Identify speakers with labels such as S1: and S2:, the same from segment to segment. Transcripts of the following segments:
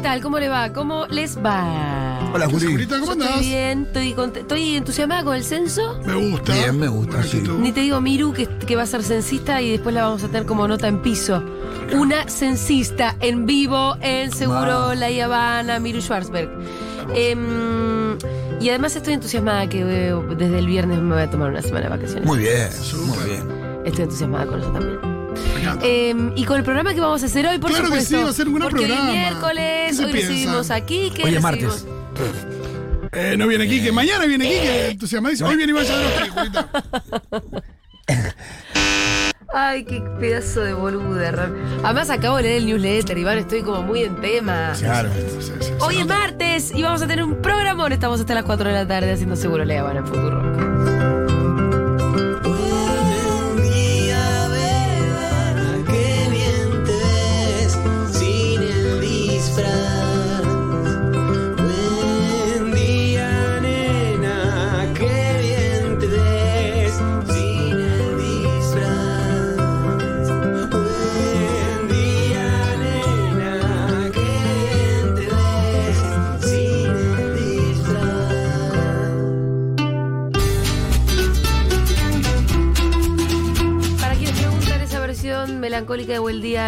S1: ¿qué tal? ¿Cómo le va? ¿Cómo les va?
S2: Hola, Juli.
S3: ¿cómo andás?
S1: Estoy bien, estoy, cont- estoy entusiasmada con el censo.
S3: Me gusta.
S2: Bien, me gusta, sí.
S1: Ni te digo Miru que, que va a ser censista y después la vamos a tener como nota en piso. Una censista en vivo en Seguro
S2: Wow.
S1: La Habana, Miru Schwarzberg. Em, y además estoy entusiasmada que eh, desde el viernes me voy a tomar una semana de vacaciones.
S2: Muy bien, muy bien.
S1: Estoy entusiasmada con eso también. Eh, y con el programa que vamos a hacer hoy, por
S3: Claro que
S1: supuesto.
S3: sí, va a ser un gran
S1: porque
S3: programa.
S1: hoy es miércoles,
S3: ¿Qué se
S1: hoy
S3: piensa?
S1: recibimos aquí. ¿qué
S2: Hoy es martes.
S3: Eh, no viene Quique, mañana viene Quique, entusiasmadísimo. Hoy viene Iván.
S1: Ay, qué pedazo de boluda. Además acabo de leer el newsletter, Iván, estoy como muy en tema.
S2: Claro.
S3: Sí, sí, sí,
S1: Hoy es martes y vamos a tener un programón. Estamos hasta las 4 de la tarde haciendo Seguro La Habana en Futuro.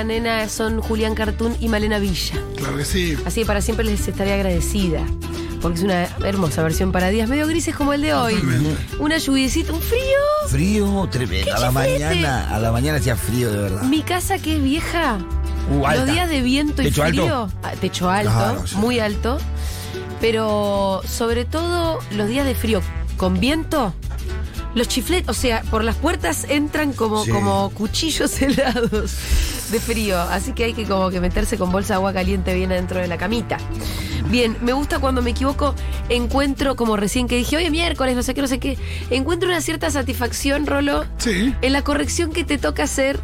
S4: Nena,
S1: son Julián Cartoon y Malena Villa.
S3: Claro que sí.
S1: Así que para siempre les estaré agradecida. Porque es una hermosa versión para días medio grises como el de hoy. Una lluviecita, un frío.
S2: Frío, tremendo. A la mañana, a la mañana hacía frío, de verdad.
S1: Mi casa que es vieja.
S2: Uh.
S1: Los días de viento y
S2: ¿Techo alto?
S1: frío. ah, Techo alto,
S2: Claro, sí.
S1: muy alto. Pero sobre todo los días de frío con viento. Los chifletes, o sea, por las puertas entran como,
S2: Sí.
S1: como cuchillos helados de frío. Así que hay que como que meterse con bolsa de agua caliente bien adentro de la camita. Bien, me gusta cuando me equivoco, encuentro, como recién que dije, hoy es miércoles, no sé qué, no sé qué, encuentro una cierta satisfacción, Rolo,
S3: Sí.
S1: en la corrección que te toca hacer,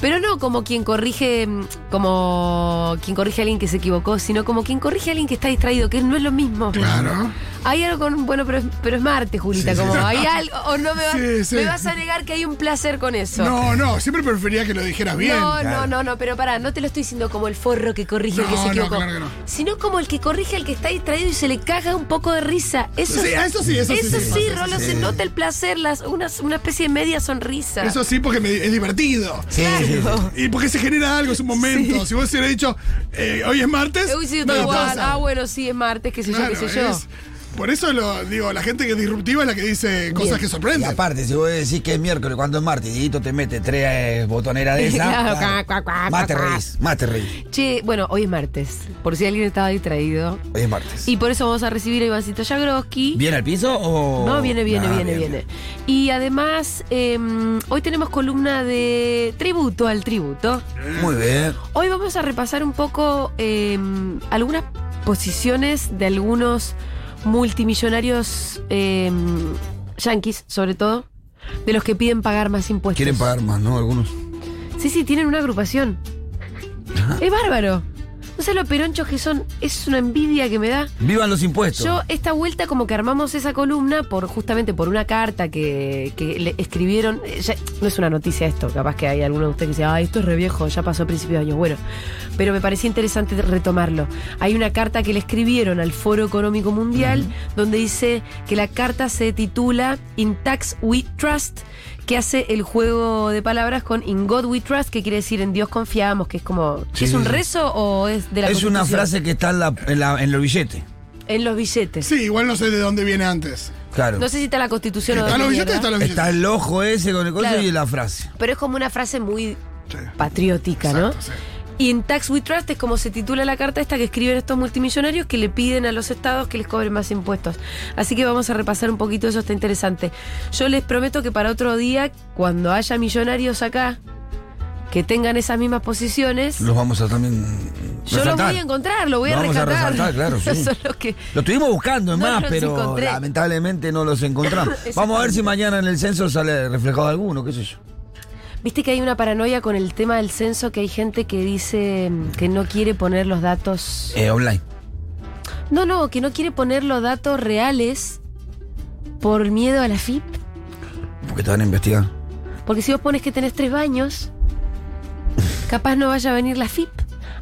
S1: pero no como quien corrige, mm, como quien corrige a alguien que se equivocó, sino como quien corrige a alguien que está distraído, que no es lo mismo.
S3: Claro.
S1: Hay algo con, bueno, pero es, pero es martes, Julita,
S2: Sí,
S1: como
S2: sí.
S1: hay algo, o no me, vas-
S3: Sí, sí.
S1: me vas a negar que hay un placer con eso.
S3: No, no, siempre prefería que lo dijeras bien.
S1: no,
S2: claro.
S1: no, no, no, pero pará, no te lo estoy diciendo como el forro que corrige al que
S3: No,
S1: se
S3: no,
S1: equivocó,
S3: claro que no.
S1: sino como el que corrige al que está distraído y se le caga un poco de risa. Eso,
S3: Sí, eso sí, eso sí,
S1: eso
S3: sí,
S1: sí,
S3: sí,
S1: Rolo,
S2: sí.
S1: se nota el placer, las, una, una especie de media sonrisa.
S3: Eso sí, porque me- es divertido.
S2: Sí, sí, sí.
S1: Claro.
S3: Y porque se genera algo, es un momento. Si vos hubieras dicho, eh, hoy es martes.
S1: Uy, sí,
S3: no
S1: igual.
S3: pasa.
S1: Ah, bueno, sí, es martes, qué sé yo,
S3: Claro,
S1: qué sé yo.
S3: es- por eso lo digo, la gente que es disruptiva es la que dice cosas que
S2: Y
S3: sorprenden.
S2: aparte, si vos decís que es miércoles, cuando es martes, y te mete tres eh, botoneras de esas,
S1: Claro,
S2: más te reís, más te reís.
S1: Che, bueno, hoy es martes, por si alguien estaba distraído.
S2: Hoy es martes.
S1: Y por eso vamos a recibir a Ivancito Jagroski.
S2: ¿Viene al piso o...?
S1: No, viene, viene,
S2: Ah,
S1: viene, viene. Y además, eh, hoy tenemos columna de tributo al tributo.
S2: Muy bien.
S1: Hoy vamos a repasar un poco eh, algunas posiciones de algunos multimillonarios eh, yanquis, sobre todo, de los que piden pagar más impuestos.
S2: Quieren pagar más, ¿no? Algunos.
S1: Sí, sí, tienen una agrupación. Es bárbaro. No sé lo peronchos que son. Es una envidia que me da.
S2: Vivan los impuestos.
S1: Yo, esta vuelta, como que armamos esa columna por justamente por una carta que, que le escribieron. eh, ya- no es una noticia esto, capaz que hay alguno de ustedes que dice, ah, esto es re viejo, ya pasó a principios de año. Bueno, pero me parecía interesante retomarlo. Hay una carta que le escribieron al Foro Económico Mundial, donde dice que la carta se titula In Tax We Trust que hace el juego de palabras con In God We Trust, que quiere decir en Dios confiamos, que es como.
S2: Sí,
S1: ¿Es
S2: sí,
S1: un
S2: sí.
S1: rezo o es de la
S2: es una frase que está en, la, en, la- en los billetes.
S1: En los billetes.
S3: Sí, igual no sé de dónde viene antes.
S2: Claro.
S1: No sé si está la constitución o
S3: ¿Están los billetes o están los billetes?
S2: Está el ojo ese con el coso
S1: Claro.
S2: y la frase.
S1: Pero es como una frase muy
S3: Sí.
S1: patriótica,
S3: Exacto,
S1: ¿no?
S3: sí.
S1: Y en Tax We Trust es como se titula la carta esta que escriben estos multimillonarios que le piden a los estados que les cobren más impuestos. Así que vamos a repasar un poquito eso, está interesante. Yo les prometo que para otro día, cuando haya millonarios acá que tengan esas mismas posiciones,
S2: Los vamos a también.
S1: yo lo
S2: resaltar.
S1: voy a encontrar, lo voy a
S2: Lo vamos a
S1: rescatar.
S2: resaltar, claro, sí.
S1: Eso es lo que-
S2: Lo estuvimos buscando, es
S1: No
S2: más,
S1: los
S2: pero
S1: encontré.
S2: lamentablemente no los encontramos. Vamos a ver si mañana en el censo sale reflejado alguno, qué sé yo.
S1: Viste que hay una paranoia con el tema del censo, que hay gente que dice mm, que no quiere poner los datos.
S2: Eh, online.
S1: No, no, que no quiere poner los datos reales por miedo a la FIP.
S2: Porque te van a investigar.
S1: Porque si vos pones que tenés tres baños, capaz no vaya a venir la FIP.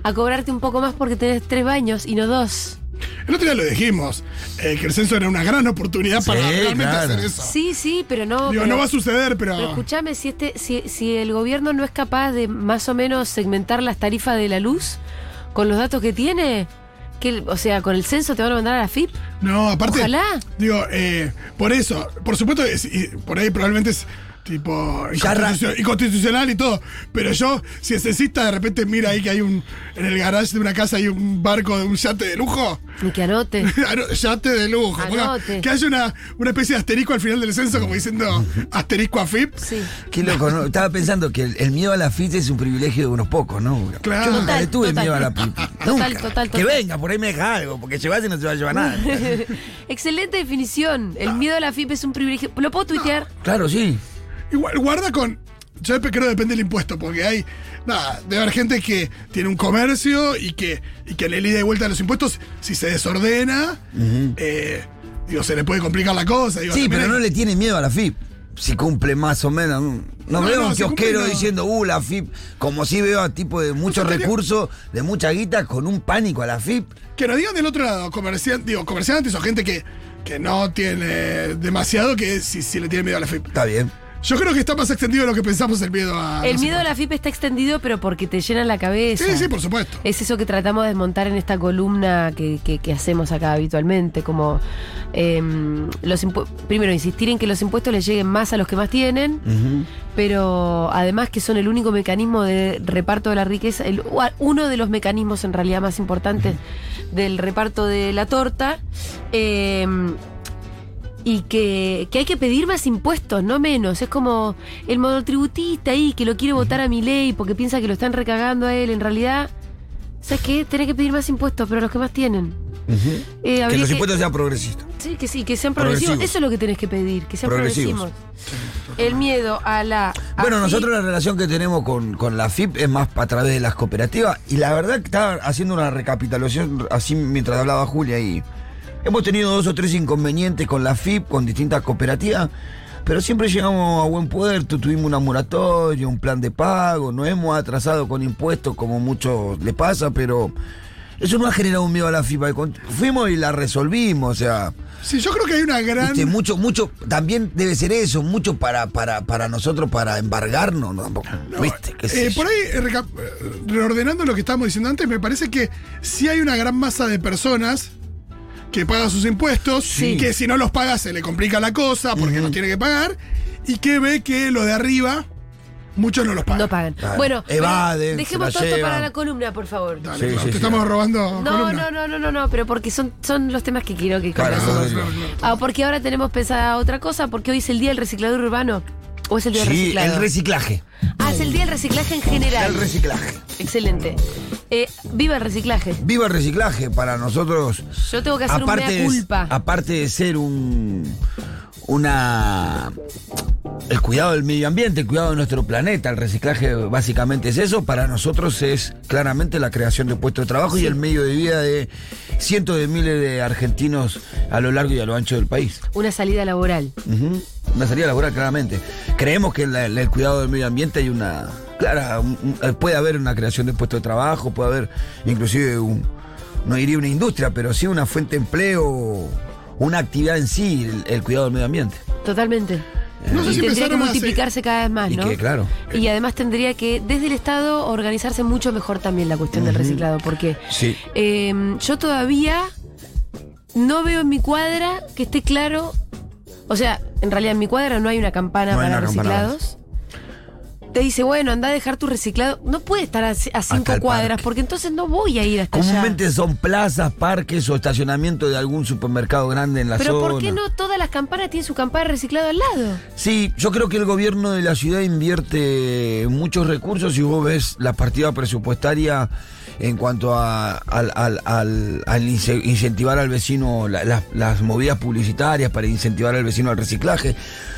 S1: a cobrarte un poco más porque tenés tres baños y no dos.
S3: El otro día lo dijimos, eh, que el censo era una gran oportunidad para realmente
S2: claro.
S3: hacer eso.
S1: Sí, sí, pero no.
S3: Digo,
S1: pero-
S3: no va a suceder, pero.
S1: Pero escúchame, si, este, si, si el gobierno no es capaz de más o menos segmentar las tarifas de la luz con los datos que tiene, que, o sea, con el censo te van a mandar a la FIP.
S3: No, aparte.
S1: Ojalá.
S3: Digo, eh, por eso, por supuesto, sí, por ahí probablemente es tipo
S2: Ya arran-
S3: inconstitucio- inconstitucional y todo. Pero yo, si es censista, de repente mira ahí que hay un. En el garage de una casa hay un barco de un yate de lujo.
S1: Ni que anote.
S3: Ano- Yate de lujo.
S1: Anote.
S3: que haya una, una especie de asterisco al final del censo, como diciendo asterisco a FIP.
S1: Sí.
S2: Qué loco, ¿no? Estaba pensando que el, el miedo a la FIT es un privilegio de unos pocos, ¿no?
S3: Claro.
S2: Yo nunca
S1: Total,
S2: le tuve
S1: total.
S2: miedo a la FIT.
S1: Total,
S2: Nunca.
S1: total,
S2: Que
S1: total.
S2: venga, por ahí me deja algo, porque llevase no se va a llevar nada.
S1: Excelente definición. El miedo a la FIP es un privilegio. ¿Lo puedo tuitear?
S2: claro, sí.
S3: Igual, guarda con. Yo creo que depende del impuesto, porque hay. Nada, debe haber gente que tiene un comercio y que, y que en el ida y vuelta de los impuestos, si se desordena, eh, digo, se le puede complicar la cosa. Digo,
S2: Sí, pero
S3: hay-
S2: no le tiene miedo a la FIP. Si cumple más o menos. No,
S3: No,
S2: veo
S3: no,
S2: un
S3: cumple,
S2: kiosquero
S3: no.
S2: diciendo, uh, la FIP. Como si veo a tipo de muchos recursos, de mucha guita, con un pánico a la FIP.
S3: Que nos digan del otro lado, comerciantes, digo, comerciantes o gente que, que no tiene demasiado, que si, si le tiene miedo a la FIP.
S2: Está bien.
S3: Yo creo que está más extendido de lo que pensamos el miedo a.
S1: El miedo a la. FIP está extendido, pero porque te llena la cabeza.
S3: Sí, sí, por supuesto.
S1: Es eso que tratamos de desmontar en esta columna que, que- que hacemos acá habitualmente, como em, los primero insistir en que los impuestos les lleguen más a los que más tienen, pero además que son el único mecanismo de reparto de la riqueza, el- uno de los mecanismos en realidad más importantes del reparto de la torta. em, y que, que hay que pedir más impuestos, no menos. Es como el monotributista ahí que lo quiere votar a mi ley porque piensa que lo están recagando a él. En realidad, ¿sabes qué? Tenés que pedir más impuestos, pero los que más tienen. Eh,
S2: Que los impuestos sean progresistas.
S1: Sí, que sí, que sean progresivos.
S2: Progresivos.
S1: Eso es lo que tenés que pedir, que sean
S2: Progresivos.
S1: progresivos. El miedo a la.
S2: Bueno, nosotros la relación que tenemos con, con la FIP es más a través de las cooperativas. Y la verdad que estaba haciendo una recapitulación así mientras hablaba Julia y hemos tenido dos o tres inconvenientes con la FIP, con distintas cooperativas. Pero siempre llegamos a buen puerto, tuvimos una moratoria, un plan de pago, no hemos atrasado con impuestos como mucho le pasa, pero eso no ha generado un miedo a la FIP. Fuimos y la resolvimos, o sea,
S3: Sí, yo creo que hay una gran.
S2: Mucho, mucho, también debe ser eso, mucho para, para, para nosotros, para embargarnos, ¿no? Tampoco,
S3: No,
S2: ¿Viste? ¿Qué sé
S3: eh, por ahí, eh, eh, reordenando lo que estábamos diciendo antes, me parece que sí hay una gran masa de personas que pagan sus impuestos,
S1: Sí.
S3: que si no los paga se le complica la cosa porque los tiene que pagar, y que ve que lo de arriba, muchos no los pagan.
S1: No pagan.
S2: Claro.
S1: Bueno,
S2: Evaden,
S1: dejemos todo para la columna, por favor.
S3: Dale,
S2: Sí,
S3: no,
S2: sí,
S3: te
S2: sí.
S3: estamos robando
S1: No,
S3: columna.
S1: no, no, no, no, no, pero porque son, son los temas que quiero que
S2: Claro, no,
S3: no, no.
S1: Ah, porque ahora tenemos pensada otra cosa, porque hoy es el día del reciclador urbano. ¿O es el día del
S2: Sí,
S1: reciclado?
S2: el reciclaje.
S1: ah, es el día del reciclaje en general.
S2: El reciclaje.
S1: Excelente. Eh, viva el reciclaje.
S2: Viva el reciclaje para nosotros.
S1: Yo tengo que hacer un mea
S2: de,
S1: culpa.
S2: aparte de ser un una el cuidado del medio ambiente, el cuidado de nuestro planeta, el reciclaje básicamente es eso, para nosotros es claramente la creación de puestos de trabajo y el medio de vida de cientos de miles de argentinos a lo largo y a lo ancho del país.
S1: Una salida laboral.
S2: Una salida laboral, claramente. Creemos que en la- en el cuidado del medio ambiente hay una. Clara, un- un- puede haber una creación de puestos de trabajo, puede haber inclusive un. No diría una industria, pero sí una fuente de empleo, una actividad en sí, el, el cuidado del medio ambiente.
S1: Totalmente.
S3: No sé
S1: y
S3: si
S1: tendría que multiplicarse cada vez más,
S2: Y
S1: ¿no?
S2: que, claro.
S1: Y además tendría que, desde el Estado, organizarse mucho mejor también la cuestión del reciclado, porque
S2: Sí.
S1: eh, yo todavía no veo en mi cuadra que esté claro. O sea, en realidad en mi cuadra no hay una campana
S2: No hay
S1: para
S2: una campana.
S1: reciclados. Te dice, bueno, anda a dejar tu reciclado. No puede estar a, a cinco cuadras, porque entonces no voy a ir hasta
S2: Comúnmente
S1: allá.
S2: son plazas, parques o estacionamiento de algún supermercado grande en la
S1: Pero
S2: zona.
S1: ¿por qué no todas las campanas tienen su campana de reciclado al lado?
S2: Sí, yo creo que el gobierno de la ciudad invierte muchos recursos y vos ves la partida presupuestaria en cuanto a, al, al- al- al ince- incentivar al vecino la- las- las movidas publicitarias para incentivar al vecino al reciclaje.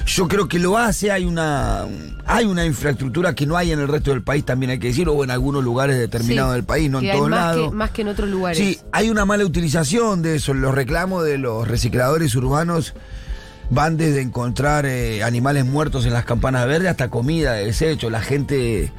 S2: Yo creo que lo hace, hay una, hay una infraestructura que no hay en el resto del país, también hay que decirlo, o en algunos lugares determinados
S1: Sí,
S2: del país, no en todos
S1: más
S2: lados.
S1: Que, más que en otros lugares.
S2: Sí, hay una mala utilización de eso. Los reclamos de los recicladores urbanos van desde encontrar eh, animales muertos en las campanas verdes hasta comida de desecho. La gente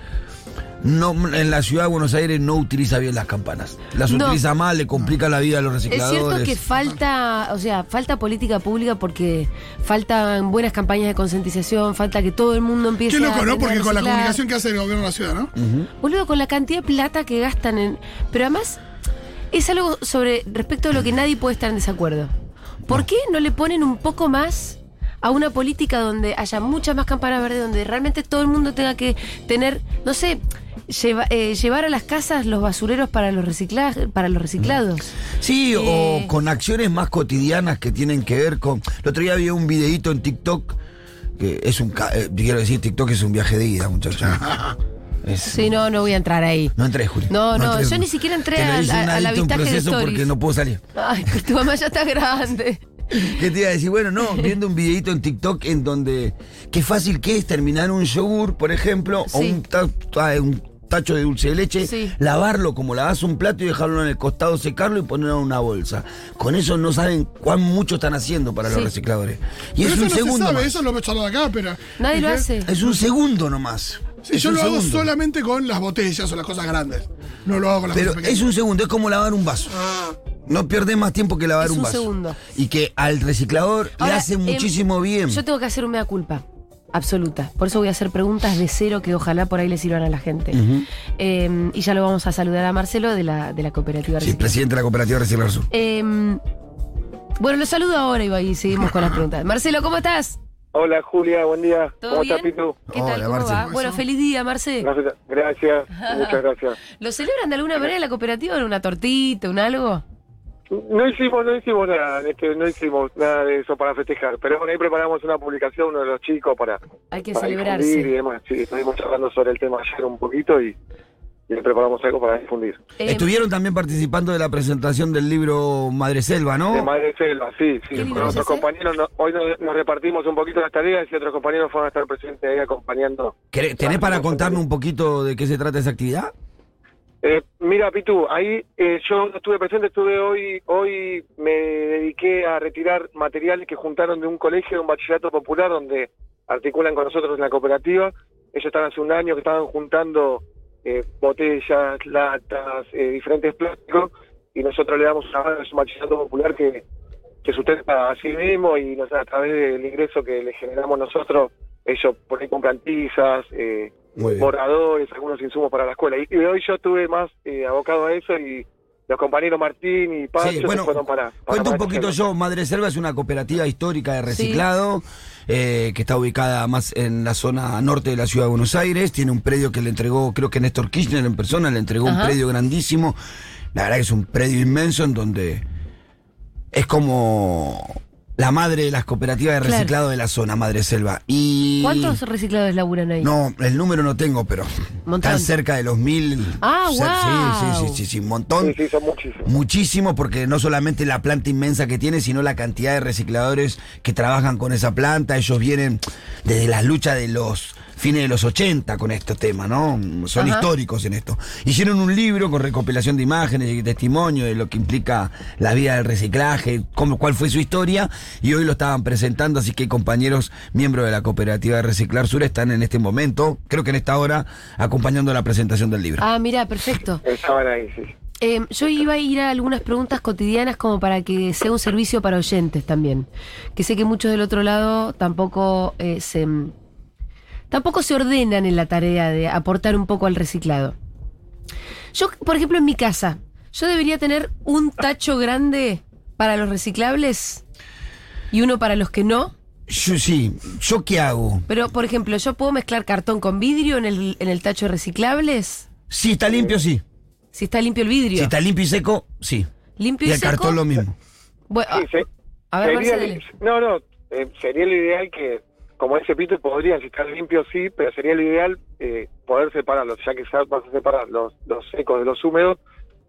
S2: no, en la ciudad de Buenos Aires no utiliza bien las campanas. Las
S1: No.
S2: utiliza mal, le complica la vida a los
S1: Es
S2: recicladores.
S1: cierto que falta, o sea, falta política pública porque faltan buenas campañas de concientización, falta que todo el mundo empiece
S3: Qué loco,
S1: a
S3: ¿no?
S1: a
S3: Porque con la comunicación que hace el gobierno de la ciudad, ¿no?
S1: Boludo, con la cantidad de plata que gastan en. Pero además, es algo sobre. respecto a lo que nadie puede estar en desacuerdo. ¿Por qué no le ponen un poco más a una política donde haya muchas más campanas verdes, donde realmente todo el mundo tenga que tener, no sé, lleva- eh, llevar a las casas los basureros para los reciclajes, para los reciclados?
S2: Sí,
S1: Eh.
S2: o con acciones más cotidianas que tienen que ver con. El otro día vi un videíto en TikTok que es un. eh, quiero decir, TikTok es un viaje de ida, muchachos. Es-
S1: Sí, no, no voy a entrar ahí.
S2: No entré, Juli.
S1: No, no,
S2: entré.
S1: yo ni siquiera entré al- a- al avistaje de
S2: proceso
S1: stories.
S2: porque no puedo salir.
S1: Ay, pero tu mamá ya está grande.
S2: ¿Qué te iba a decir? Bueno, no, viendo un videito en TikTok en donde qué fácil que es terminar un yogur, por ejemplo, o
S1: Sí.
S2: un, ta- ta- un tacho de dulce de leche,
S1: Sí.
S2: lavarlo como lavas un plato y dejarlo en el costado, secarlo y ponerlo en una bolsa. Con eso no saben cuán mucho están haciendo para
S1: Sí.
S2: los recicladores. Y
S3: Pero
S2: es
S3: eso
S2: un
S3: no
S2: segundo.
S3: se sabe,
S2: más.
S3: eso lo hemos charlado acá, pero.
S1: Nadie lo
S3: ¿Qué?
S1: hace.
S2: Es un segundo nomás.
S3: Sí,
S2: Es
S3: yo lo hago solamente con las botellas o las cosas grandes. No lo hago con las
S2: Pero
S3: cosas
S2: es un segundo, es como lavar un vaso. No pierdes más tiempo que lavar
S1: Es
S2: un
S1: un
S2: vaso.
S1: segundo.
S2: Y que al reciclador le hace
S1: em,
S2: muchísimo bien.
S1: Yo tengo que hacer un mea culpa. Absoluta. Por eso voy a hacer preguntas de cero que ojalá por ahí le sirvan a la gente. Eh, y ya lo vamos a saludar a Marcelo de la, de la cooperativa
S2: Sí, presidente de la cooperativa Reciclar Sur.
S1: Eh, bueno, lo saludo ahora Iba, y seguimos con las preguntas. Marcelo, ¿cómo estás?
S5: Hola Julia, buen día.
S1: ¿Todo
S5: ¿Cómo
S1: bien?
S5: estás, Pitu?
S1: ¿Qué tal?
S2: Hola,
S1: ¿Cómo
S2: Marce.
S1: va? Bueno, feliz día, Marce.
S5: Gracias, gracias, muchas gracias.
S1: ¿Lo celebran de alguna manera en la cooperativa? ¿En una tortita, un algo?
S5: No hicimos, no hicimos nada, este, no hicimos nada de eso para festejar, pero bueno, ahí preparamos una publicación, uno de los chicos para,
S1: Hay que
S5: para difundir y
S1: celebrarse.
S5: demás. Sí, estuvimos hablando sobre el tema ayer un poquito y, y ahí preparamos algo para difundir.
S1: Eh,
S2: Estuvieron también participando de la presentación del libro Madre Selva, ¿no?
S5: De Madre Selva, sí,
S1: ¿Qué
S5: sí. Con otros
S1: ese?
S5: compañeros, no- hoy nos, nos repartimos un poquito las tareas y otros compañeros fueron a estar presentes ahí acompañando.
S2: ¿Querés- ¿Tenés para contarnos un poquito de qué se trata esa actividad?
S5: Eh, mira, Pitu, ahí eh, yo no estuve presente, estuve hoy, hoy me dediqué a retirar materiales que juntaron de un colegio, de un bachillerato popular, donde articulan con nosotros en la cooperativa. Ellos están hace un año que estaban juntando eh, botellas, latas, eh, diferentes plásticos, y nosotros le damos una mano, es un bachillerato popular que, que sustenta a sí mismo y nos, a través del ingreso que le generamos nosotros, ellos por ahí compran tizas, eh, Borradores, algunos insumos para la escuela. Y, y hoy yo estuve más eh, abocado a eso y los compañeros Martín y Pancho
S2: Sí,
S5: se
S2: bueno,
S5: fueron para... para
S2: Cuento un poquito yo. Madre Selva es una cooperativa histórica de reciclado eh, que está ubicada más en la zona norte de la ciudad de Buenos Aires. Tiene un predio que le entregó, creo que Néstor Kirchner en persona, le entregó
S1: Ajá.
S2: un predio grandísimo. La verdad que es un predio inmenso en donde es como la madre de las cooperativas de
S1: Claro.
S2: reciclado de la zona, Madre Selva. Y
S1: ¿Cuántos recicladores laburan ahí?
S2: No, el número no tengo, pero
S1: Montón.
S2: están cerca de los mil.
S1: Ah, guau.
S2: Sí, sí, sí, sí, sí, un montón.
S5: Sí, sí, son muchísimos.
S2: Muchísimo, porque no solamente la planta inmensa que tiene, sino la cantidad de recicladores que trabajan con esa planta. Ellos vienen desde las luchas de los fines de los 80 con este tema, ¿no? Son
S1: Ajá.
S2: históricos en esto. Hicieron un libro con recopilación de imágenes y testimonio de lo que implica la vida del reciclaje, cómo, cuál fue su historia, y hoy lo estaban presentando, así que compañeros miembros de la cooperativa de Reciclar Sur están en este momento, creo que en esta hora, acompañando la presentación del libro.
S1: Ah, mira, perfecto.
S5: Estaban ahí, sí.
S1: Eh, yo iba a ir a algunas preguntas cotidianas como para que sea un servicio para oyentes también. Que sé que muchos del otro lado tampoco eh, se tampoco se ordenan en la tarea de aportar un poco al reciclado. Yo, por ejemplo, en mi casa, yo debería tener un tacho grande para los reciclables y uno para los que no.
S2: Yo sí, ¿yo qué hago?
S1: Pero, por ejemplo, yo puedo mezclar cartón con vidrio en el, en el tacho de reciclables.
S2: Si está limpio, sí.
S1: Si está limpio el vidrio.
S2: Si está limpio y seco, sí.
S1: limpio
S2: Y
S1: y,
S2: el
S1: seco.
S2: cartón lo mismo.
S1: Bueno,
S5: Sí, se-
S1: a ver,
S5: sería
S1: Marcelo.
S5: no, no, eh, sería lo ideal que, como ese pito, podrían, si están limpios, sí, pero sería lo ideal eh, poder separarlos, ya que se vas a separar los, los secos de los húmedos,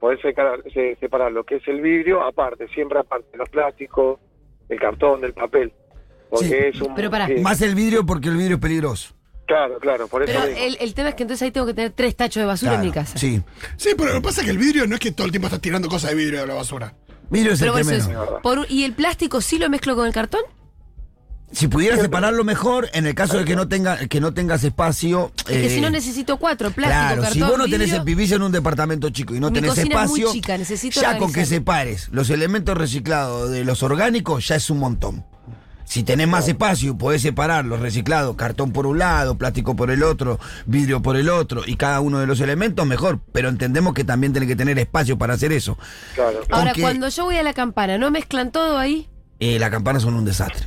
S5: poder secar- se- separar lo que es el vidrio aparte, siempre aparte, los plásticos, el cartón, del papel. Porque
S2: Sí,
S5: es un.
S1: pero pará.
S5: sí,
S2: Más el vidrio porque el vidrio es peligroso.
S5: Claro, claro, por eso
S1: Pero el, el tema es que entonces ahí tengo que tener tres tachos de basura en mi casa.
S2: Sí.
S3: Sí, pero lo que pasa es que el vidrio no es que todo el tiempo estás tirando cosas de vidrio a la basura.
S2: Vidrio es
S1: Pero
S2: el que
S1: es- por ¿Y el plástico sí lo mezclo con el cartón?
S2: Si pudieras separarlo mejor, en el caso de que no tenga, que no tengas espacio.
S1: Es que
S2: eh,
S1: si no necesito cuatro, plástico,
S2: Claro,
S1: cartón,
S2: si vos no tenés,
S1: vidrio,
S2: vivís en un departamento chico y no
S1: Mi
S2: tenés
S1: cocina es muy
S2: espacio,
S1: chica, necesito
S2: ya con que separes los elementos reciclados de los orgánicos, ya es un montón. Si tenés más espacio, podés separar los reciclados, cartón por un lado, plástico por el otro, vidrio por el otro, y cada uno de los elementos, mejor. Pero entendemos que también tenés que tener espacio para hacer eso.
S5: Claro.
S1: Ahora,
S2: Aunque-
S1: cuando yo voy a la campana, ¿no mezclan todo ahí?
S2: Eh, las campanas son un desastre.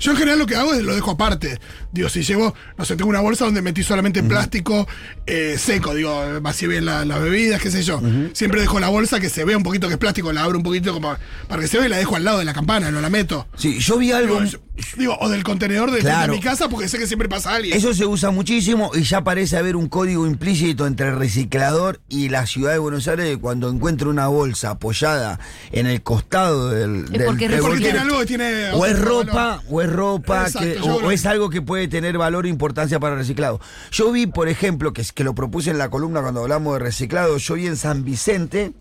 S3: Yo en general lo que hago es lo dejo aparte. Digo, si llevo, no sé, tengo una bolsa donde metí solamente plástico eh, seco, digo, vacié bien la- las bebidas, qué sé yo. Siempre dejo la bolsa que se vea un poquito que es plástico, la abro un poquito como para que se vea y la dejo al lado de la campana, no la meto.
S2: Sí, yo vi algo.
S3: Digo, digo, o del contenedor de,
S2: Claro.
S3: de mi casa porque sé que siempre pasa alguien.
S2: Eso se usa muchísimo y ya parece haber un código implícito entre el reciclador y la ciudad de Buenos Aires cuando encuentra una bolsa apoyada en el costado del, del-
S1: porque
S2: del
S3: porque
S2: volcán,
S3: tiene algo que tiene.
S2: o es ropa,
S3: valor.
S2: o es ropa,
S3: Exacto,
S2: que-
S3: yo
S2: o, es algo que puede tener valor e importancia para el reciclado. Yo vi, por ejemplo, que, es- que lo propuse en la columna cuando hablamos de reciclado, yo vi en San Vicente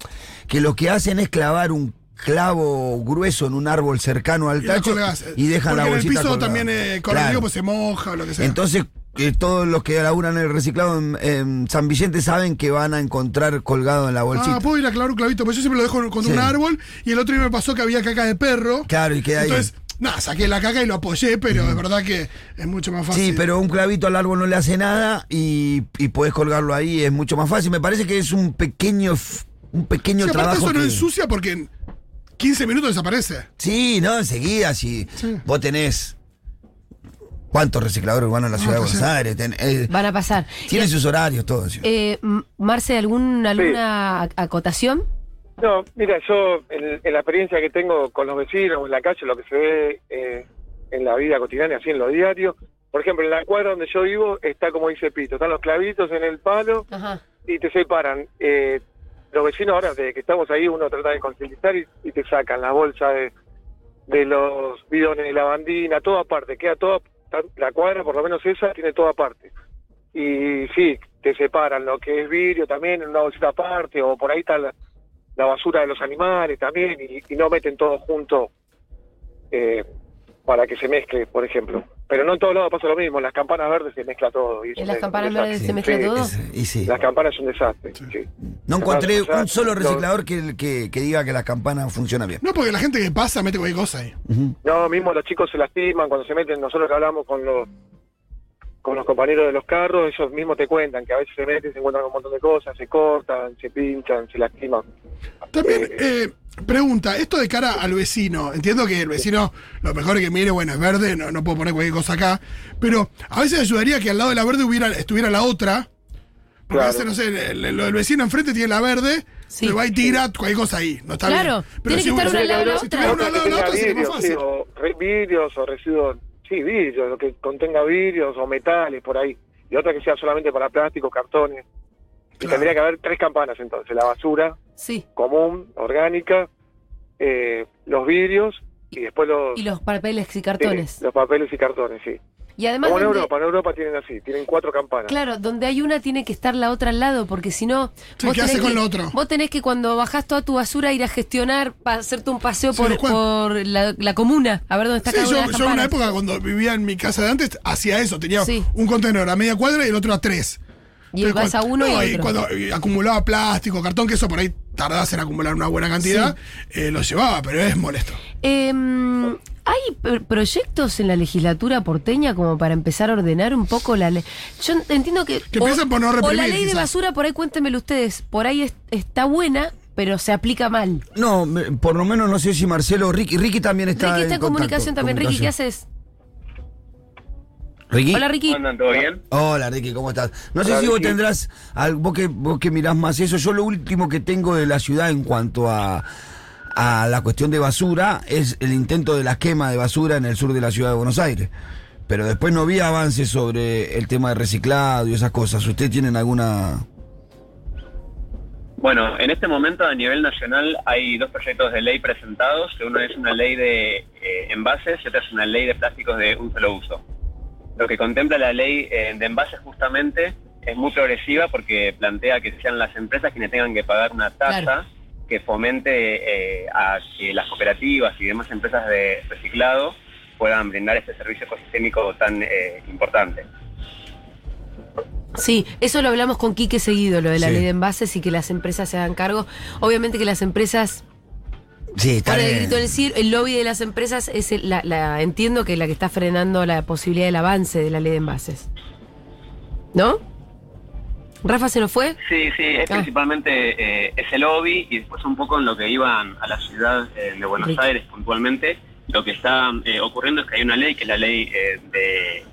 S2: que lo que hacen es clavar un clavo grueso en un árbol cercano al
S3: Y
S2: tacho y dejan la
S3: Porque en el
S2: bolsita
S3: piso
S2: colgada.
S3: también eh,
S2: Claro.
S3: pues se moja o lo que sea.
S2: Entonces, eh, todos los que laburan el reciclado en, en San Vicente saben que van a encontrar colgado en la bolsita.
S3: Ah, puedo ir a clavar un clavito, pues yo siempre lo dejo con
S2: Sí.
S3: un árbol y el otro día me pasó que había caca de perro.
S2: Claro, y queda ahí.
S3: Entonces, nada, saqué la caca y lo apoyé, pero es verdad que es mucho más fácil.
S2: Sí, pero un clavito al árbol no le hace nada y, y podés colgarlo ahí, es mucho más fácil. Me parece que es un pequeño, un pequeño trabajo.
S3: eso no
S2: que-
S3: ensucia porque 15 minutos desaparece.
S2: Sí, no, enseguida, si
S3: Sí.
S2: vos tenés. ¿Cuántos recicladores van a la ciudad de Buenos
S3: sí.
S2: Aires? Ten- eh,
S1: Van a pasar.
S2: tienen sus horarios, todo. sí.
S1: Eh, Marce, ¿algún, ¿alguna ac- acotación?
S5: No, mira, yo en, en la experiencia que tengo con los vecinos, en la calle, lo que se ve eh, en la vida cotidiana, así en lo diario, por ejemplo, en la cuadra donde yo vivo está como dice Pito, están los clavitos en el palo
S1: Ajá.
S5: y te separan. Los vecinos ahora, desde que estamos ahí, uno trata de concientizar y, te sacan la bolsa de, de los bidones de lavandina, todo aparte, queda toda, la cuadra, por lo menos esa, tiene toda aparte. Y sí, te separan lo que es vidrio también en una bolsita aparte, o por ahí está la, basura de los animales también, y, y no meten todo junto eh, para que se mezcle, por ejemplo. Pero no en todos lados pasa lo mismo, en las campanas verdes se mezcla todo. Y
S1: ¿En las campanas verdes se mezcla
S5: Sí,
S1: todo?
S2: Es- y sí.
S5: Las campanas es un desastre. sí.
S2: No encontré un solo
S5: no-
S2: reciclador que, que- que diga que las campanas funcionan bien.
S3: No, porque la gente que pasa mete cualquier cosa ahí.
S5: No, mismo los chicos se lastiman cuando se meten, nosotros que hablamos con los con los compañeros de los carros, ellos mismos te cuentan que a veces se meten, se encuentran con un montón de cosas, se cortan, se pinchan, se lastiman.
S3: También, eh, pregunta, esto de cara al vecino, entiendo que el vecino lo mejor que mire, bueno, es verde, no, no puedo poner cualquier cosa acá, pero a veces ayudaría que al lado de la verde hubiera, estuviera la otra. Porque a
S5: Claro.
S3: veces, no sé, el, el- el vecino enfrente tiene la verde,
S1: Sí.
S3: le va y tira cualquier cosa ahí. No está
S1: Claro,
S3: bien.
S1: tiene que
S3: si
S1: estar
S3: uno-
S1: una al lado de la
S3: si
S1: otra.
S3: tuviera una al
S5: que
S3: lado de la
S5: tenga
S3: otra sería más
S5: sí,
S3: fácil.
S5: o re- vidrios o residuos, sí, vidrios, lo que contenga vidrios o metales por ahí. Y otra que sea solamente para plásticos, cartones. Y tendría que haber tres campanas entonces, la basura
S1: Sí.
S5: común, orgánica, eh, los vidrios y después los,
S1: Y los papeles y
S5: sí,
S1: cartones.
S5: los papeles y cartones, sí.
S1: Y además,
S5: Como en
S1: donde-
S5: Europa, en Europa tienen así, tienen cuatro campanas.
S1: claro, donde hay una tiene que estar la otra al lado, porque si no.
S3: Sí,
S1: vos
S3: ¿qué hace
S1: tenés
S3: con
S1: que-
S3: lo otro?
S1: Vos tenés que cuando bajás toda tu basura ir a gestionar, para hacerte un paseo
S3: Sí,
S1: por, por la, la comuna, a ver dónde está
S3: Sí,
S1: cada una
S3: yo,
S1: de las
S3: yo en una época cuando vivía en mi casa de antes hacía eso, tenía
S1: Sí.
S3: un contenedor a media cuadra y el otro a tres.
S1: Y
S3: Entonces,
S1: vas a uno
S3: no,
S1: y otro.
S3: cuando eh, acumulaba plástico, cartón, que eso por ahí tardás en acumular una buena cantidad, eh, lo llevaba, pero es molesto.
S1: Em, ¿Hay pr- proyectos en la legislatura porteña como para empezar a ordenar un poco la ley? Yo entiendo que...
S3: Que empiecen por no
S1: o la
S3: reprimir,
S1: ley de basura, por ahí cuéntemelo ustedes, por ahí es- está buena, pero se aplica mal.
S2: No, me- por lo menos no sé si Marcelo o Ricky. Ricky también está
S1: Ricky está en comunicación también. Ricky, ¿qué haces?
S2: Ricky.
S1: Hola, Ricky.
S6: ¿Andan todo bien?
S2: Hola Ricky, ¿cómo estás? No sé si vos tendrás, vos, que, vos que mirás más eso, yo lo último que tengo de la ciudad en cuanto a, a la cuestión de basura es el intento de la quema de basura en el sur de la ciudad de Buenos Aires. Pero después no vi avances sobre el tema de reciclado y esas cosas. ¿Ustedes tienen alguna...?
S6: Bueno, en este momento a nivel nacional hay dos proyectos de ley presentados, que uno es una ley de eh, envases y otro es una ley de plásticos de un solo uso. Lo que contempla la ley eh, de envases justamente es muy progresiva porque plantea que sean las empresas quienes tengan que pagar una tasa
S1: Claro.
S6: Que fomente eh, a que las cooperativas y demás empresas de reciclado puedan brindar este servicio ecosistémico tan eh, importante.
S1: Sí, eso lo hablamos con Quique seguido, lo de la
S2: Sí.
S1: ley de envases y que las empresas se hagan cargo. Obviamente que las empresas,
S2: Sí, está
S1: por el cielo, el lobby de las empresas es el- la, la- entiendo que la que está frenando la posibilidad del avance de la ley de envases. ¿No? ¿Rafa se nos fue?
S6: Sí, sí, es
S1: Ah.
S6: principalmente eh, ese lobby y después un poco en lo que iban a la ciudad eh, de Buenos
S1: Rico.
S6: Aires puntualmente. Lo que está eh, ocurriendo es que hay una ley, que es la ley eh, de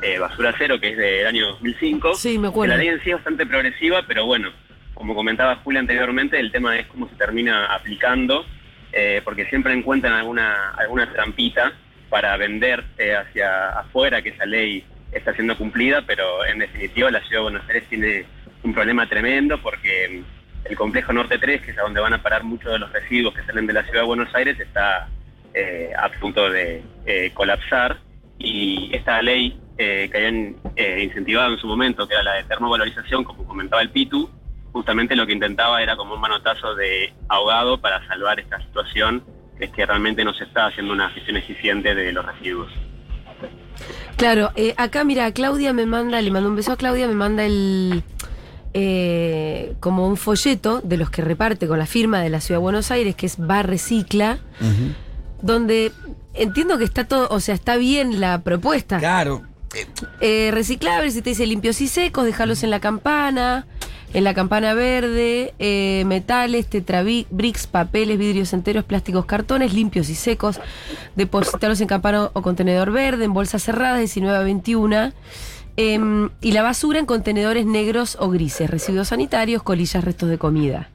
S6: eh, basura cero, que es del año 2005.
S1: Sí, me acuerdo.
S6: la ley en sí es bastante progresiva, pero bueno, como comentaba Julia anteriormente, el tema es cómo se termina aplicando, eh, porque siempre encuentran alguna, alguna trampita para vender eh, hacia afuera que esa ley está siendo cumplida, pero en definitiva la ciudad de Buenos Aires tiene un problema tremendo porque el complejo Norte 3, que es a donde van a parar muchos de los residuos que salen de la ciudad de Buenos Aires, está eh, a punto de eh, colapsar y esta ley eh, que habían incentivado en su momento, que era la de termovalorización, como comentaba el Pitu, justamente lo que intentaba era como un manotazo de ahogado para salvar esta situación, que es que realmente no se está haciendo una gestión eficiente de los residuos.
S1: Claro, acá mira, Claudia me manda, le mando un beso a Claudia, me manda el eh, como un folleto de los que reparte con la firma de la Ciudad de Buenos Aires, que es Bar Recicla, donde entiendo que está todo, o sea, está bien la propuesta.
S2: Claro. eh,
S1: reciclables, si te dice limpios y secos, dejarlos en la campana, en la campana verde, eh, metales, tetrabricks, papeles, vidrios enteros, plásticos, cartones, limpios y secos, depositarlos en campana o contenedor verde, en bolsas cerradas, 19 a 21. Em, y la basura en contenedores negros o grises, residuos sanitarios, colillas, restos de comida.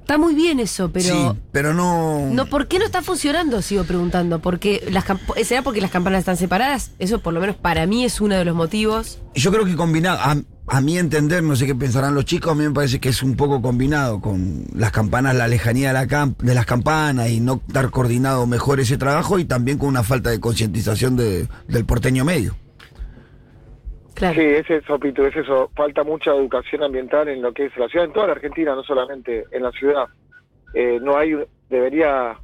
S1: Está muy bien eso, pero...
S2: sí, pero no.
S1: No, ¿por qué no está funcionando? Sigo preguntando. Porque las ¿Será porque las campanas están separadas? Eso por lo menos para mí es uno de los motivos.
S2: Yo creo que combinado, a, a mi entender, no sé qué pensarán los chicos, a mí me parece que es un poco combinado con las campanas, la lejanía de, la camp- de las campanas y no dar coordinado mejor ese trabajo y también con una falta de concientización de- del porteño medio.
S1: Claro.
S5: Sí, es eso, Pitu, es eso. Falta mucha educación ambiental en lo que es la ciudad, en toda la Argentina, no solamente en la ciudad. Eh, no hay, debería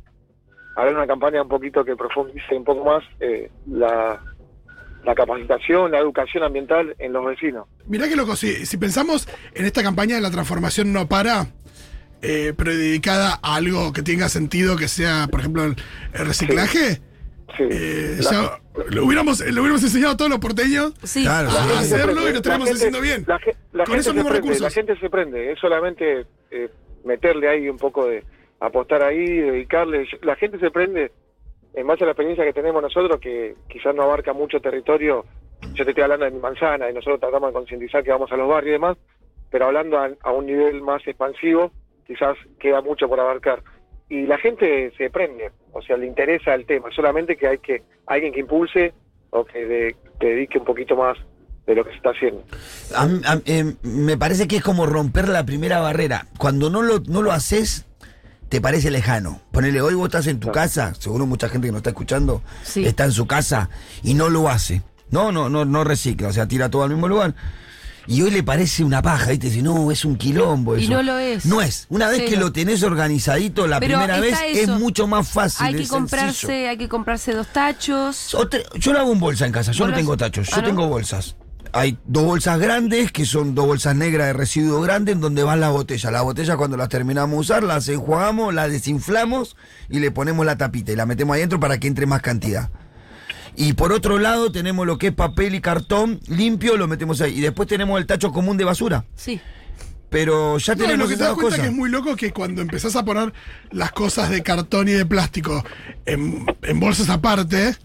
S5: haber una campaña un poquito que profundice un poco más eh, la, la capacitación, la educación ambiental en los vecinos.
S3: Mirá que loco, si, si pensamos en esta campaña de la transformación no para, eh, pero dedicada a algo que tenga sentido, que sea, por ejemplo, el, reciclaje,
S5: Sí.
S3: eh,
S5: La-
S3: ya lo hubiéramos, lo hubiéramos enseñado a todos los porteños
S1: Sí.
S2: Claro,
S3: a hacerlo
S5: prende,
S3: y lo estaríamos haciendo bien.
S5: La, la
S3: Con
S5: gente
S3: esos
S5: se
S3: mismos
S5: prende,
S3: recursos.
S5: La gente se prende, es solamente eh, meterle ahí un poco de apostar ahí, dedicarle. La gente se prende en base a la experiencia que tenemos nosotros, que quizás no abarca mucho territorio. Yo te estoy hablando de mi manzana y nosotros tratamos de concientizar que vamos a los barrios y demás, pero hablando a, a un nivel más expansivo, quizás queda mucho por abarcar. Y la gente se prende, o sea, le interesa el tema, solamente que hay que alguien que impulse o que de- que dedique un poquito más de lo que se está haciendo.
S2: A a- eh, me parece que es como romper la primera barrera. Cuando no lo, no lo haces, te parece lejano. Ponele, hoy vos estás en tu casa, seguro mucha gente que nos está escuchando
S1: Sí.
S2: está en su casa y no lo hace. No, no, no, no recicla, o sea, tira todo al mismo lugar. Y hoy le parece una paja, ¿viste? Dice, no, es un quilombo.
S1: Y
S2: eso".
S1: no lo es.
S2: No es. Una vez que lo tenés organizadito la
S1: Pero
S2: primera vez, es mucho más fácil.
S1: Hay que comprarse,
S2: sencillo.
S1: hay que comprarse dos tachos.
S2: Otra- yo lo hago en bolsa en casa, yo
S1: ¿Vos
S2: no tengo tachos,
S1: Ah,
S2: yo
S1: ¿no?
S2: tengo bolsas. Hay dos bolsas grandes, que son dos bolsas negras de residuo grande, en donde van las botellas. Las botellas cuando las terminamos de usar, las enjuagamos, las desinflamos y le ponemos la tapita y la metemos adentro para que entre más cantidad. Y por otro lado tenemos lo que es papel y cartón limpio, lo metemos ahí. Y después tenemos el tacho común de basura.
S1: Sí.
S2: Pero ya
S3: No,
S2: tenemos
S3: lo que te das cuenta
S2: cosas.
S3: que es muy loco que cuando empezás a poner las cosas de cartón y de plástico en, en bolsas aparte,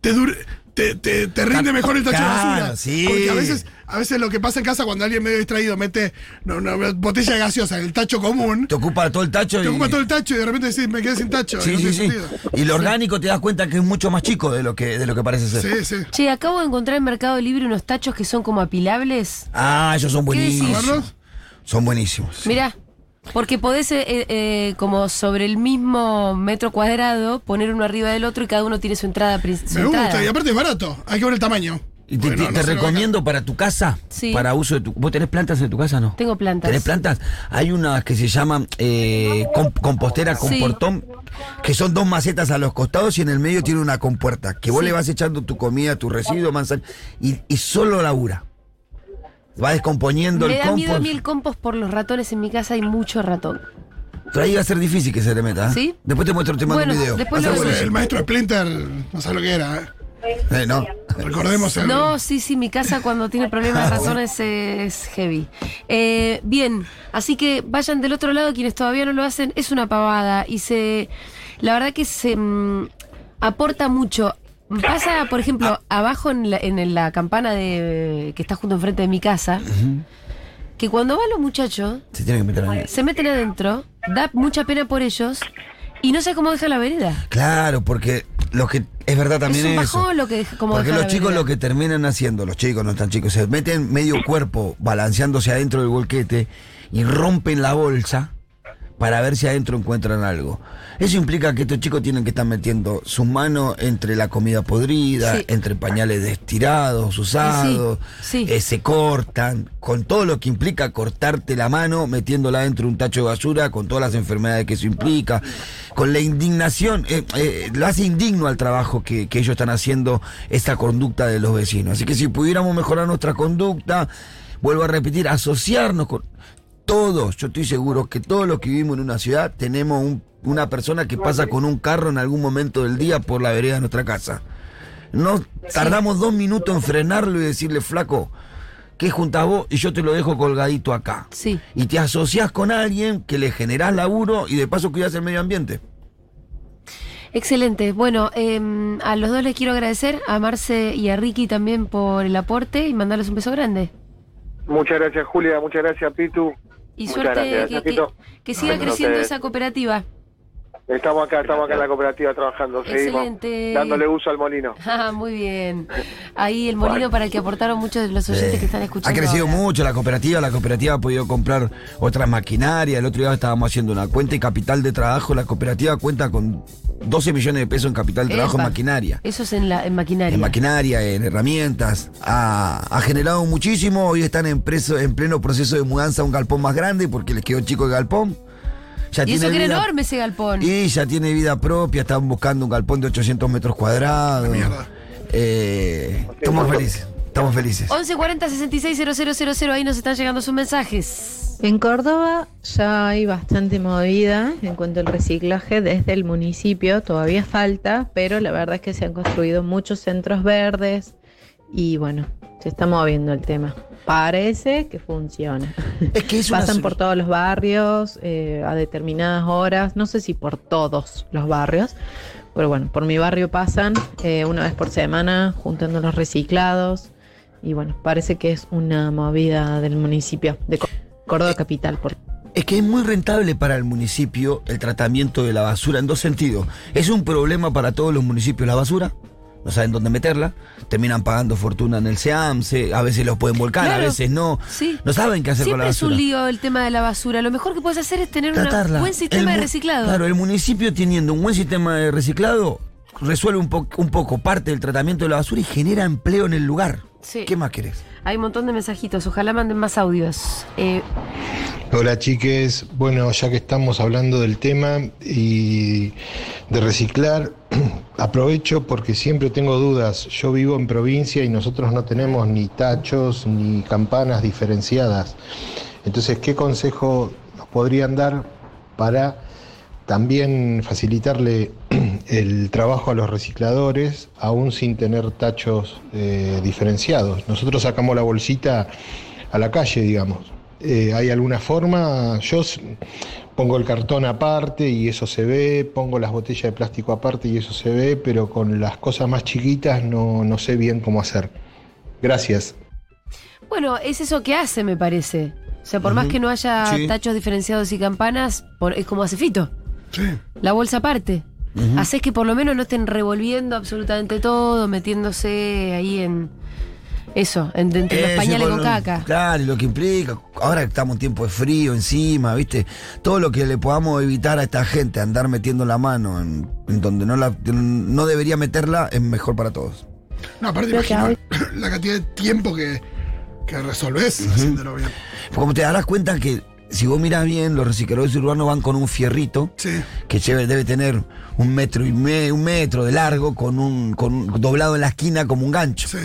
S3: te, dure- te, te, te rinde mejor el tacho de
S2: Claro,
S3: basura.
S2: sí.
S3: Porque a veces, a veces lo que pasa en casa cuando alguien medio distraído mete una botella de gaseosa en el tacho común,
S2: Te ocupa todo el tacho
S3: te
S2: y...
S3: ocupa todo el tacho y de repente decís, me quedé sin tacho. y
S2: Sí,
S3: no
S2: sí, sí. Y lo orgánico te das cuenta que es mucho más chico de lo que, de lo que parece ser.
S3: Sí, sí.
S1: Che, acabo de encontrar en Mercado Libre unos tachos que son como apilables.
S2: Ah, ellos son buenísimos. Son buenísimos.
S1: Mirá, porque podés, eh, eh, como sobre el mismo metro cuadrado, poner uno arriba del otro y cada uno tiene su entrada. pri- su
S3: Me
S1: entrada.
S3: gusta, y aparte es barato, hay que ver el tamaño.
S2: Y te,
S3: Bueno,
S2: te-
S3: no
S2: te
S3: se lo
S2: recomiendo para tu casa,
S1: Sí.
S2: para uso de tu... ¿Vos tenés plantas en tu casa no?
S1: Tengo plantas.
S2: ¿Tenés plantas? Hay unas que se llaman eh, com- compostera con
S1: Sí.
S2: portón, que son dos macetas a los costados y en el medio tiene una compuerta, que vos
S1: Sí.
S2: le vas echando tu comida, tu residuo, manzana, y, y solo labura. Va descomponiendo
S1: Me
S2: el
S1: da miedo a
S2: compost.
S1: mí el compost por los ratones. En mi casa hay mucho ratón.
S2: Pero ahí va a ser difícil que se le meta. ¿eh?
S1: ¿Sí?
S2: Después te muestro, te mando
S1: Bueno,
S2: un video.
S1: después lo.
S3: El maestro Splinter, no sabe lo que era. ¿eh?
S2: Eh, no.
S3: Recordemos el.
S1: No, sí, sí, mi casa cuando tiene problemas de ratones es heavy. Eh, bien, así que vayan del otro lado, quienes todavía no lo hacen, es una pavada y se. La verdad que se mm, aporta mucho. Pasa, por ejemplo, abajo en la, en la campana de que está junto enfrente de mi casa, que cuando van los muchachos,
S2: Se que meter
S1: se meten adentro, da mucha pena por ellos y no sé cómo deja la vereda.
S2: Claro, porque lo que es verdad también
S1: es un
S2: eso.
S1: bajón lo que como
S2: Porque los chicos lo que terminan haciendo, los chicos no están chicos, se meten medio cuerpo balanceándose adentro del bolquete y rompen la bolsa para ver si adentro encuentran algo. Eso implica que estos chicos tienen que estar metiendo sus manos entre la comida podrida,
S1: Sí.
S2: entre pañales estirados, usados,
S1: sí.
S2: eh, se cortan, con todo lo que implica cortarte la mano metiéndola dentro de un tacho de basura, con todas las enfermedades que eso implica, con la indignación, eh, eh, lo hace indigno al trabajo que, que ellos están haciendo esta conducta de los vecinos. Así que si pudiéramos mejorar nuestra conducta, vuelvo a repetir, asociarnos con todos, yo estoy seguro que todos los que vivimos en una ciudad tenemos un- una persona que pasa con un carro en algún momento del día por la vereda de nuestra casa. No tardamos dos minutos en frenarlo y decirle, flaco, ¿qué juntás vos? Y yo te lo dejo colgadito acá.
S1: Sí.
S2: Y te asociás con alguien que le generás laburo y de paso cuidás el medio ambiente.
S1: Excelente. Bueno, eh, a los dos les quiero agradecer, a Marce y a Ricky también por el aporte y mandarles un beso grande.
S5: Muchas gracias, Julia. Muchas gracias, Pitu.
S1: Y
S5: Muchas
S1: suerte
S5: gracias,
S1: que, que-
S5: Pito.
S1: que siga creciendo esa cooperativa.
S5: Estamos acá, estamos acá en la cooperativa trabajando. Seguimos
S1: Excelente.
S5: dándole uso al molino.
S1: Ah, muy bien. Ahí el molino para el que aportaron muchos de los oyentes
S2: Eh,
S1: que están escuchando.
S2: Ha crecido
S1: ahora.
S2: mucho la cooperativa, la cooperativa ha podido comprar otras maquinarias. El otro día estábamos haciendo una cuenta y capital de trabajo. La cooperativa cuenta con 12 millones de pesos en capital de trabajo en maquinaria.
S1: Eso es en, la, en maquinaria.
S2: En maquinaria, en herramientas. Ha, ha generado muchísimo. Hoy están en, preso, en pleno proceso de mudanza a un galpón más grande porque les quedó chico el galpón. Ya
S1: y eso
S2: tiene
S1: que era enorme ese galpón.
S2: Y ya tiene vida propia, están buscando un galpón de 800 metros cuadrados.
S3: mierda.
S2: Eh, estamos felices, estamos felices.
S1: 1140 660000, ahí nos están llegando sus mensajes.
S7: En Córdoba ya hay bastante movida en cuanto al reciclaje desde el municipio, todavía falta, pero la verdad es que se han construido muchos centros verdes y bueno, se está moviendo el tema. Parece que funciona.
S2: Es que es
S7: Pasan por todos los barrios eh, a determinadas horas, no sé si por todos los barrios, pero bueno, por mi barrio pasan eh, una vez por semana juntando los reciclados y bueno, parece que es una movida del municipio de Có- Córdoba Capital. Por...
S2: Es que es muy rentable para el municipio el tratamiento de la basura en dos sentidos. Es un problema para todos los municipios la basura. No saben dónde meterla, terminan pagando fortuna en el SEAMSE, a veces los pueden volcar, a veces no.
S1: Sí.
S2: No saben qué hacer con la
S1: Siempre es
S2: basura.
S1: un lío el tema de la basura. Lo mejor que puedes hacer es tener un buen sistema
S2: El
S1: de reciclado.
S2: Claro, el municipio teniendo un buen sistema de reciclado resuelve un, po- un poco parte del tratamiento de la basura y genera empleo en el lugar.
S1: Sí.
S2: ¿Qué más querés?
S1: Hay un montón de mensajitos. Ojalá manden más audios. Eh,
S8: Hola chiques, bueno ya que estamos hablando del tema y de reciclar, aprovecho porque siempre tengo dudas. Yo vivo en provincia y nosotros no tenemos ni tachos ni campanas diferenciadas. Entonces, ¿qué consejo nos podrían dar para también facilitarle el trabajo a los recicladores, aún sin tener tachos eh, diferenciados? Nosotros sacamos la bolsita a la calle, digamos. Eh, ¿Hay alguna forma? Yo pongo el cartón aparte y eso se ve, pongo las botellas de plástico aparte y eso se ve, pero con las cosas más chiquitas no, no sé bien cómo hacer. Gracias.
S1: bueno, es eso que hace, me parece. O sea, por más que no haya
S2: Sí.
S1: tachos diferenciados y campanas, por- es como hace Fito.
S3: Sí.
S1: La bolsa aparte. Haces que por lo menos no estén revolviendo absolutamente todo, metiéndose ahí en. Eso, en, entre los pañales con caca.
S2: Claro, y lo que implica, ahora que estamos en tiempo de frío encima, ¿viste? Todo lo que le podamos evitar a esta gente, andar metiendo la mano en, en donde no, la, no debería meterla, es mejor para todos.
S3: No, aparte, imagino la cantidad de tiempo que, que resolvés haciéndolo bien.
S2: Como te darás cuenta que si vos miras bien, los recicladores urbanos van con un fierrito
S3: Sí.
S2: que lleve- debe tener un metro y me- un metro de largo con un, con un- doblado en la esquina como un gancho.
S3: Sí.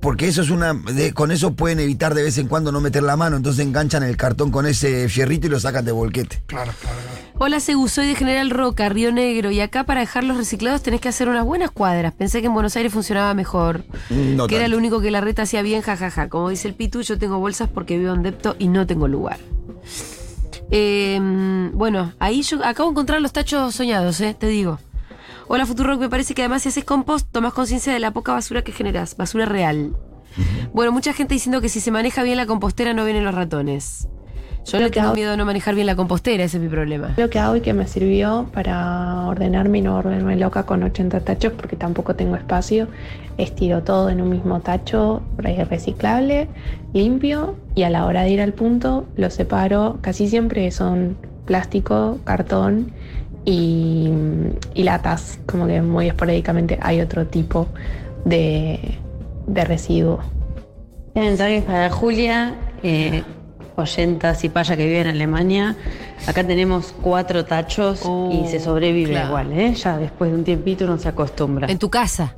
S2: Porque eso es una. de- con eso pueden evitar de vez en cuando no meter la mano, entonces enganchan el cartón con ese fierrito y lo sacan de volquete.
S3: Claro, claro, claro.
S1: Hola, Segu, soy de General Roca, Río Negro, y acá para dejar los reciclados tenés que hacer unas buenas cuadras. Pensé que en Buenos Aires funcionaba mejor.
S2: No
S1: que era lo único que la reta hacía bien, jajaja. Como dice el Pitu, yo tengo bolsas porque vivo en Depto y no tengo lugar. Eh, bueno, ahí yo acabo de encontrar los tachos soñados, eh, te digo. Hola, Futurock, me parece que además si haces compost, tomas conciencia de la poca basura que generas, basura real. Bueno, mucha gente diciendo que si se maneja bien la compostera no vienen los ratones. Yo le tengo miedo de no manejar bien la compostera, ese es mi problema.
S9: Lo que hago y que me sirvió para ordenarme y no volverme loca con 80 tachos porque tampoco tengo espacio, estiro todo en un mismo tacho re- reciclable, limpio y a la hora de ir al punto lo separo, casi siempre son plástico, cartón y, y latas, como que muy esporádicamente hay otro tipo de, de residuo.
S10: El mensaje es para Julia, eh, oyentas y paya que vive en Alemania. Acá tenemos cuatro tachos
S1: Oh,
S10: y se sobrevive
S1: claro.
S10: igual, ¿eh? Ya después de un tiempito uno se acostumbra.
S1: En tu casa.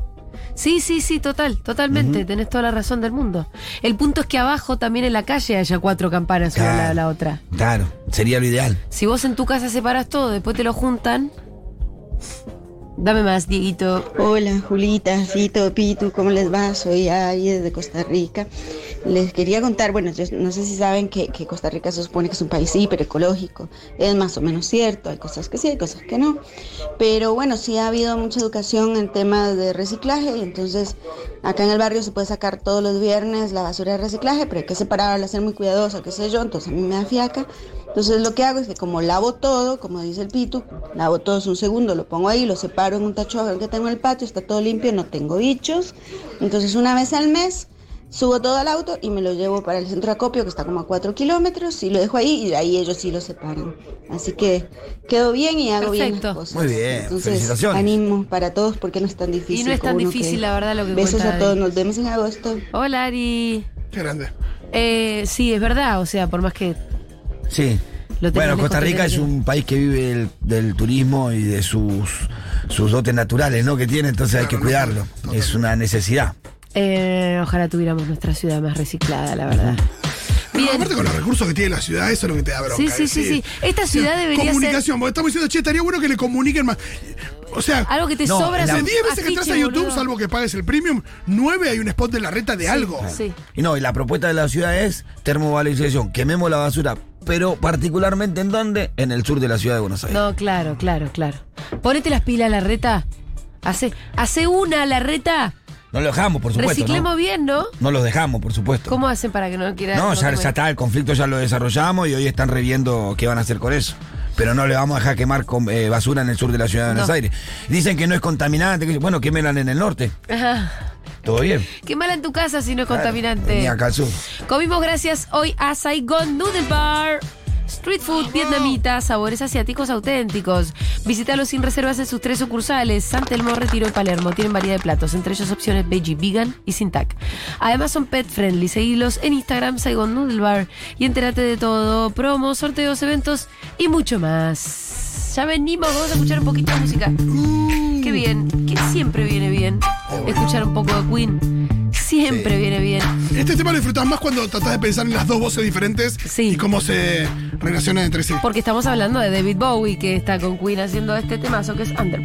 S1: Sí, sí, sí, total, totalmente. Tenés toda la razón del mundo. El punto es que abajo también en la calle haya cuatro campanas una al lado de la otra.
S2: Claro, sería lo ideal.
S1: Si vos en tu casa separas todo, después te lo juntan. Dame más, Dieguito.
S11: Hola, Julita, Fito, Pitu, ¿cómo les va? Soy Ari desde Costa Rica. Les quería contar, bueno, yo no sé si saben que, Costa Rica se supone que es un país hiperecológico. Es más o menos cierto, hay cosas que sí, hay cosas que no. Pero bueno, sí ha habido mucha educación en temas de reciclaje y entonces acá en el barrio se puede sacar todos los viernes la basura de reciclaje, pero hay que separarla, ser muy cuidadosa, qué sé yo, entonces a mí me da fiaca. Entonces lo que hago es que como lavo todo, como dice el Pitu, lavo todo es un segundo, lo pongo ahí, lo separo en un tacho que tengo en el patio, está todo limpio, no tengo bichos. Entonces una vez al mes subo todo al auto y me lo llevo para el centro de acopio que está como a 4 kilómetros y lo dejo ahí y de ahí ellos sí lo separan. Así que quedo bien y hago bien las
S1: Perfecto.
S11: cosas.
S2: Muy bien,
S11: Entonces,
S2: felicitaciones.
S11: ánimo para todos porque no es tan difícil.
S1: Y no es tan difícil,
S11: cree.
S1: la verdad, lo que
S11: Besos
S1: cuenta
S11: a todos, nos vemos en agosto.
S1: Hola, Ari.
S3: Qué grande.
S1: Eh, sí, es verdad, o sea, por más que
S2: Sí. Bueno, Costa Rica es un país que vive del, del turismo y de sus, sus dotes naturales, ¿no? Que tiene, entonces hay que cuidarlo. Es una necesidad.
S1: Eh, ojalá tuviéramos nuestra ciudad más reciclada, la verdad.
S3: No, aparte con los recursos que tiene la ciudad, eso es lo que te da bronca.
S1: Sí, sí, sí, sí. Esta ciudad debería ser
S3: Comunicación, porque estamos diciendo, che, estaría bueno que le comuniquen más. O sea,
S1: algo que te
S2: No,
S1: sobra.
S3: de
S1: son
S3: 10 veces que entras a YouTube,
S1: boludo.
S3: salvo que pagues el premium, 9 hay un spot de la reta de algo.
S1: Sí.
S2: Y no, y la propuesta de la ciudad es termovalorización. Quememos la basura, pero particularmente en dónde? En el sur de la ciudad de Buenos Aires.
S1: No, claro, claro, claro. Ponete las pilas, la reta. Hace, hace una, la reta.
S2: No lo dejamos, por supuesto.
S1: Reciclemos
S2: ¿no?
S1: bien, ¿no?
S2: No los dejamos, por supuesto.
S1: ¿Cómo hacen para que no quieran?
S2: No, ya, ya está, el conflicto ya lo desarrollamos y hoy están reviendo qué van a hacer con eso. Pero no le vamos a dejar quemar con, eh, basura en el sur de la ciudad de Buenos
S1: No.
S2: Aires. Dicen que no es contaminante. que- bueno, quémelan en el norte.
S1: Ajá.
S2: Todo bien.
S1: Qué mala en tu casa si no es
S2: Claro,
S1: contaminante.
S2: Ni acá al sur.
S1: Comimos gracias hoy a Saigon Noodle Bar. Street food vietnamita, sabores asiáticos auténticos. Visítalos sin reservas en sus tres sucursales, San Telmo, Retiro y Palermo. Tienen variedad de platos, entre ellos opciones veggie, vegan y sin tac. Además son pet friendly. Seguilos en Instagram, Saigon Noodle Bar. Y entérate de todo, promos, sorteos, eventos y mucho más. Ya venimos, vamos a escuchar un poquito de música. Qué bien, que siempre viene bien escuchar un poco de Queen. Siempre viene bien.
S3: Este tema lo disfrutas más cuando tratás de pensar en las dos voces diferentes
S1: Sí.
S3: y cómo se relacionan entre sí.
S1: Porque estamos hablando de David Bowie, que está con Queen haciendo este temazo que es Under.